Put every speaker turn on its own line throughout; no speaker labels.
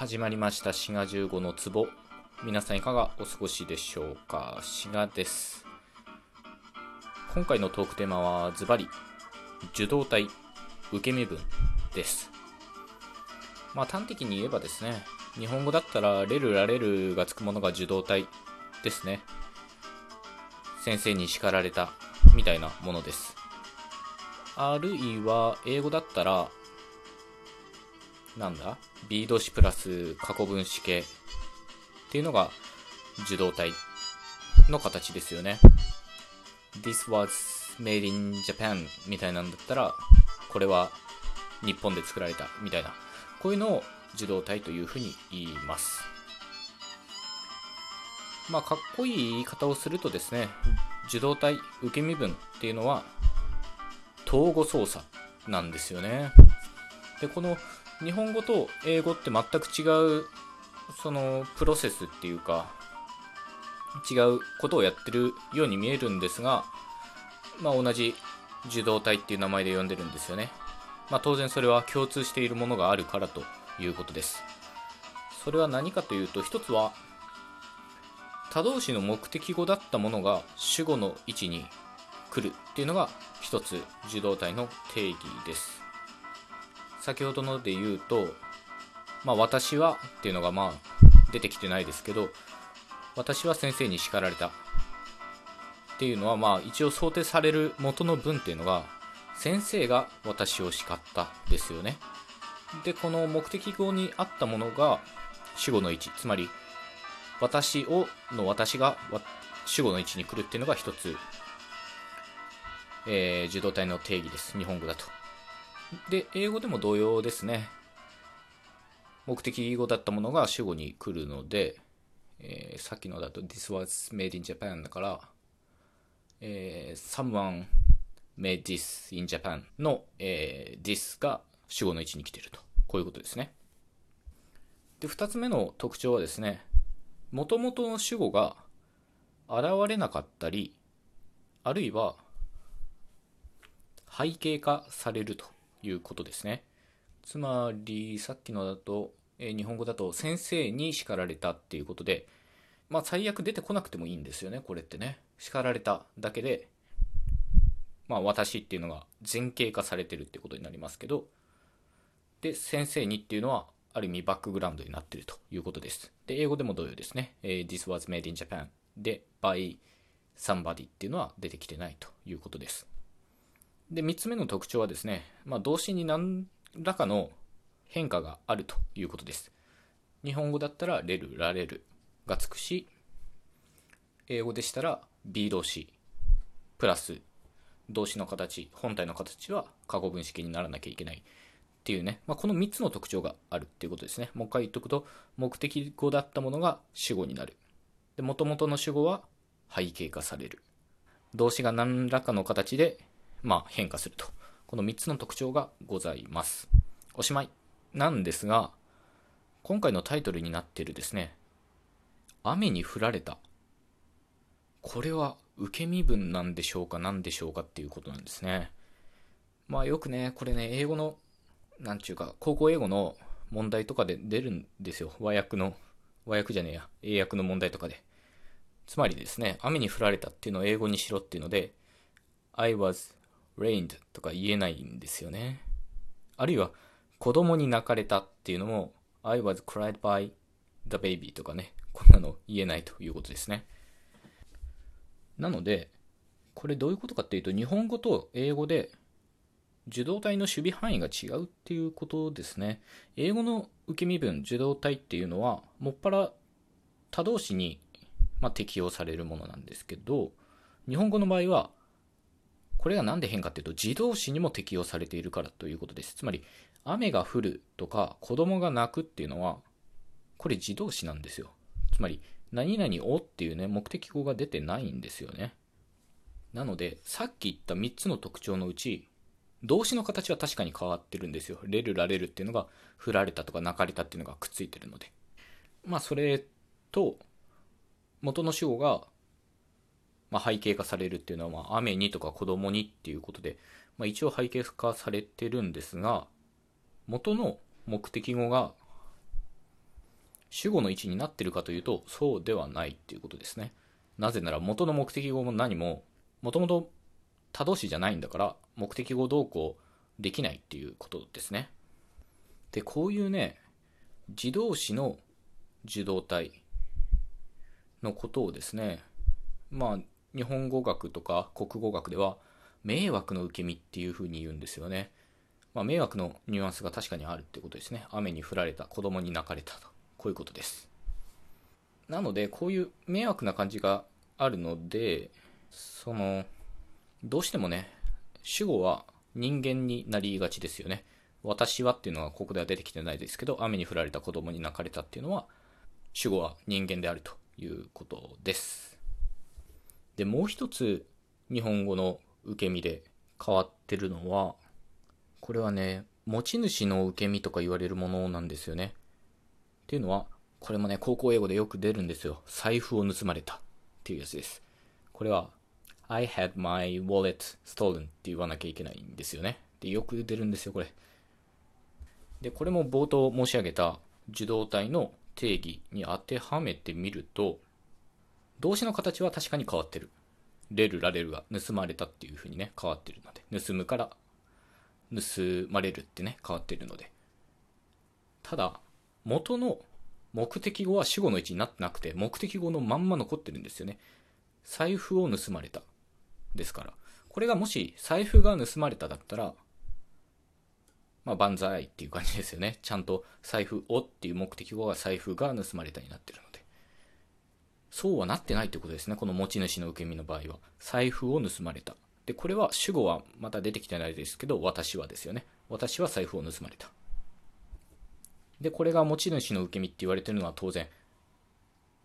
始まりました。滋賀15の壺。皆さんいかがお過ごしでしょうか？滋賀です。今回のトークテーマはズバリ。受動体。受け身分です。まあ端的に言えばですね。日本語だったらレルラレルがつくものが受動体。ですね。先生に叱られた。みたいなものです。あるいは英語だったらなんだ ?B 動詞プラス過去分詞形っていうのが受動体の形ですよね。This was made in Japan みたいなんだったら、これは日本で作られたみたいな。こういうのを受動体というふうに言います。まあ、かっこいい言い方をするとですね、受動体、受け身分っていうのは、統合操作なんですよね。で、この日本語と英語って全く違うそのプロセスっていうか違うことをやってるように見えるんですが、まあ、同じ受動体っていう名前で呼んでるんですよね、まあ、当然それは共通しているものがあるからということです。それは何かというと一つは他動詞の目的語だったものが主語の位置に来るっていうのが一つ受動体の定義です。先ほどので言うと、まあ、私はっていうのがまあ出てきてないですけど、私は先生に叱られたっていうのはまあ一応想定される元の文っていうのが、先生が私を叱ったですよね。で、この目的語にあったものが主語の位置、つまり私をの私が主語の位置に来るっていうのが一つ、えー、受動体の定義です。日本語だと。で、英語でも同様ですね。目的語だったものが主語に来るので、えー、さっきのだと This was made in Japan だから、えー、someone made this in Japan の、えー、this が主語の位置に来てると。こういうことですね。で、二つ目の特徴はですね、元々の主語が現れなかったり、あるいは背景化されるということですね。つまり、さっきのだと、え、日本語だと先生に叱られたっていうことで、まあ最悪出てこなくてもいいんですよね、これってね。叱られただけで、まあ私っていうのが前景化されてるっていうことになりますけど、で、先生にっていうのは、ある意味バックグラウンドになってるということです。で、英語でも同様ですね。え、This was made in Japan で、by somebody っていうのは出てきてないということです。で、3つ目の特徴はですね、まあ、動詞に何らかの変化があるということです。日本語だったら、レル、ラレルがつくし、英語でしたら、B 動詞、プラス、動詞の形、本体の形は過去分式にならなきゃいけないっていうね、まあ、この3つの特徴があるっていうことですね。もう一回言っとくと、目的語だったものが主語になる。で、元々の主語は背景化される。動詞が何らかの形でまあ、変化すると。この3つの特徴がございます。おしまいなんですが、今回のタイトルになっているですね、雨に降られた。これは受け身分なんでしょうか何でしょうかっていうことなんですね。まあよくね、これね、英語の、なんちゅうか、高校英語の問題とかで出るんですよ。和訳の、和訳じゃねえや、英訳の問題とかで。つまりですね、雨に降られたっていうのを英語にしろっていうので、I was rained とか言えないんですよね。あるいは、子供に泣かれたっていうのも、I was cried by the baby とかね、こんなの言えないということですね。なので、これどういうことかっていうと、日本語と英語で受動体の守備範囲が違うっていうことですね。英語の受け身分、受動体っていうのは、もっぱら他動詞に、ま、適用されるものなんですけど、日本語の場合は、これが何で変かっていうと、自動詞にも適用されているからということです。つまり、雨が降るとか、子供が泣くっていうのは、これ自動詞なんですよ。つまり、何々をっていうね、目的語が出てないんですよね。なので、さっき言った3つの特徴のうち、動詞の形は確かに変わってるんですよ。レル、ラレルっていうのが、振られたとか泣かれたっていうのがくっついてるので。まあ、それと、元の主語がまあ、背景化されるっていうのは、まあ、雨にとか子供にっていうことで、まあ、一応背景化されてるんですが、元の目的語が主語の位置になってるかというと、そうではないっていうことですね。なぜなら元の目的語も何も、もともと他動詞じゃないんだから、目的語動向できないっていうことですね。で、こういうね、自動詞の受動体のことをですね、まあ、日本語学とか国語学では、迷惑の受け身っていうふうに言うんですよね。まあ、迷惑のニュアンスが確かにあるってことですね。雨に降られた、子供に泣かれたと。こういうことです。なので、こういう迷惑な感じがあるので、その、どうしてもね、主語は人間になりがちですよね。私はっていうのはここでは出てきてないですけど、雨に降られた子供に泣かれたっていうのは、主語は人間であるということです。で、もう一つ日本語の受け身で変わってるのは、これはね、持ち主の受け身とか言われるものなんですよね。っていうのは、これもね、高校英語でよく出るんですよ。財布を盗まれたっていうやつです。これは、I had my wallet stolen って言わなきゃいけないんですよね。で、よく出るんですよ、これ。で、これも冒頭申し上げた受動体の定義に当てはめてみると、動詞の形は確かに変わってる。レル、ラレルが盗まれたっていう風にね、変わってるので、盗むから盗まれるってね、変わってるので。ただ、元の目的語は主語の位置になってなくて、目的語のまんま残ってるんですよね。財布を盗まれた。ですから。これがもし財布が盗まれただったら、まあ、万歳っていう感じですよね。ちゃんと財布をっていう目的語が財布が盗まれたになってるので。そうはなってないってことですね。この持ち主の受け身の場合は。財布を盗まれた。で、これは主語はまた出てきてないですけど、私はですよね。私は財布を盗まれた。で、これが持ち主の受け身って言われてるのは当然、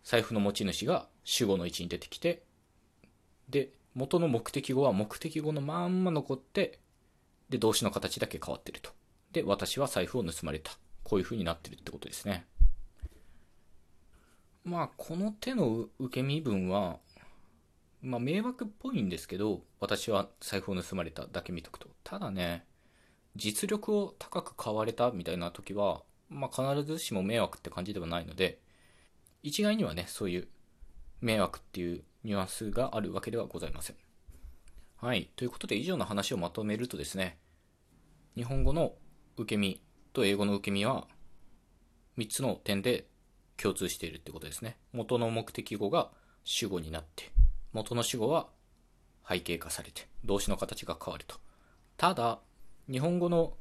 財布の持ち主が主語の位置に出てきて、で、元の目的語は目的語のまんま残って、で、動詞の形だけ変わってると。で、私は財布を盗まれた。こういう風になってるってことですね。まあ、この手の受け身分は、まあ、迷惑っぽいんですけど、私は財布を盗まれただけ見とくと。ただね、実力を高く買われたみたいな時は、まあ、必ずしも迷惑って感じではないので、一概にはね、そういう迷惑っていうニュアンスがあるわけではございません。はい。ということで以上の話をまとめるとですね、日本語の受け身と英語の受け身は3つの点で共通しているってことですね。元の目的語が主語になって、元の主語は背景化されて、動詞の形が変わると。ただ、日本語の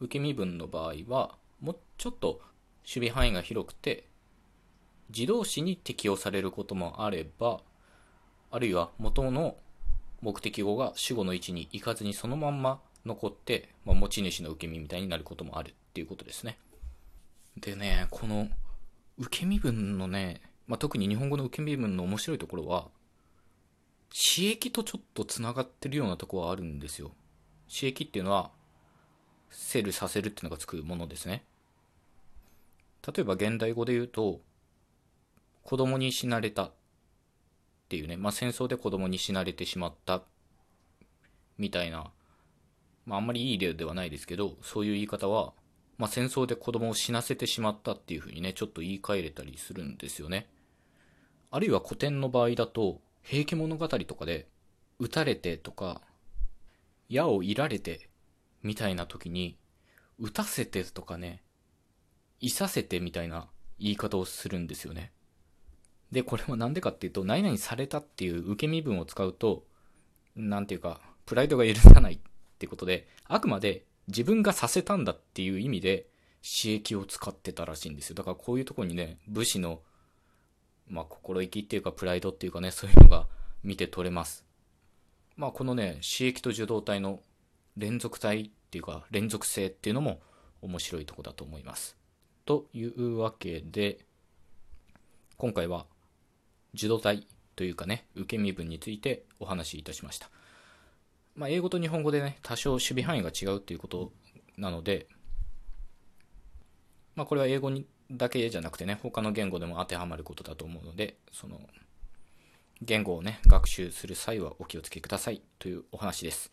受け身文の場合は、もうちょっと守備範囲が広くて、自動詞に適用されることもあれば、あるいは元の目的語が主語の位置に行かずにそのまんま残って、まあ、持ち主の受け身みたいになることもあるっていうことですね。でね、この受け身文のね、まあ、特に日本語の受け身文の面白いところは、刺激とちょっと繋がってるようなとこはあるんですよ。刺激っていうのは、セルさせるっていうのがつくものですね。例えば現代語で言うと、子供に死なれたっていうね、まあ、戦争で子供に死なれてしまったみたいな、まあ、あんまりいい例ではないですけど、そういう言い方は、まあ、戦争で子供を死なせてしまったっていうふうにね、ちょっと言い換えれたりするんですよね。あるいは古典の場合だと、平家物語とかで、撃たれてとか、矢をいられてみたいな時に、撃たせてとかね、いさせてみたいな言い方をするんですよね。で、これもなんでかっていうと、何々されたっていう受け身分を使うと、なんていうか、プライドが許さないってことで、あくまで自分がさせたんだっていう意味で、刺激を使ってたらしいんですよ。だからこういうとこにね、武士の、まあ、心意気っていうか、プライドっていうかね、そういうのが見て取れます。まあ、このね、刺激と受動体の連続体っていうか、連続性っていうのも面白いとこだと思います。というわけで、今回は受動体というかね、受け身分についてお話しいたしました。まあ、英語と日本語でね、多少守備範囲が違うっていうことなので、まあ、これは英語にだけじゃなくてね、他の言語でも当てはまることだと思うので、その、言語をね、学習する際はお気をつけくださいというお話です。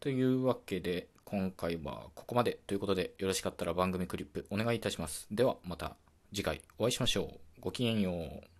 というわけで、今回はここまでということで、よろしかったら番組クリップお願いいたします。では、また次回お会いしましょう。ごきげんよう。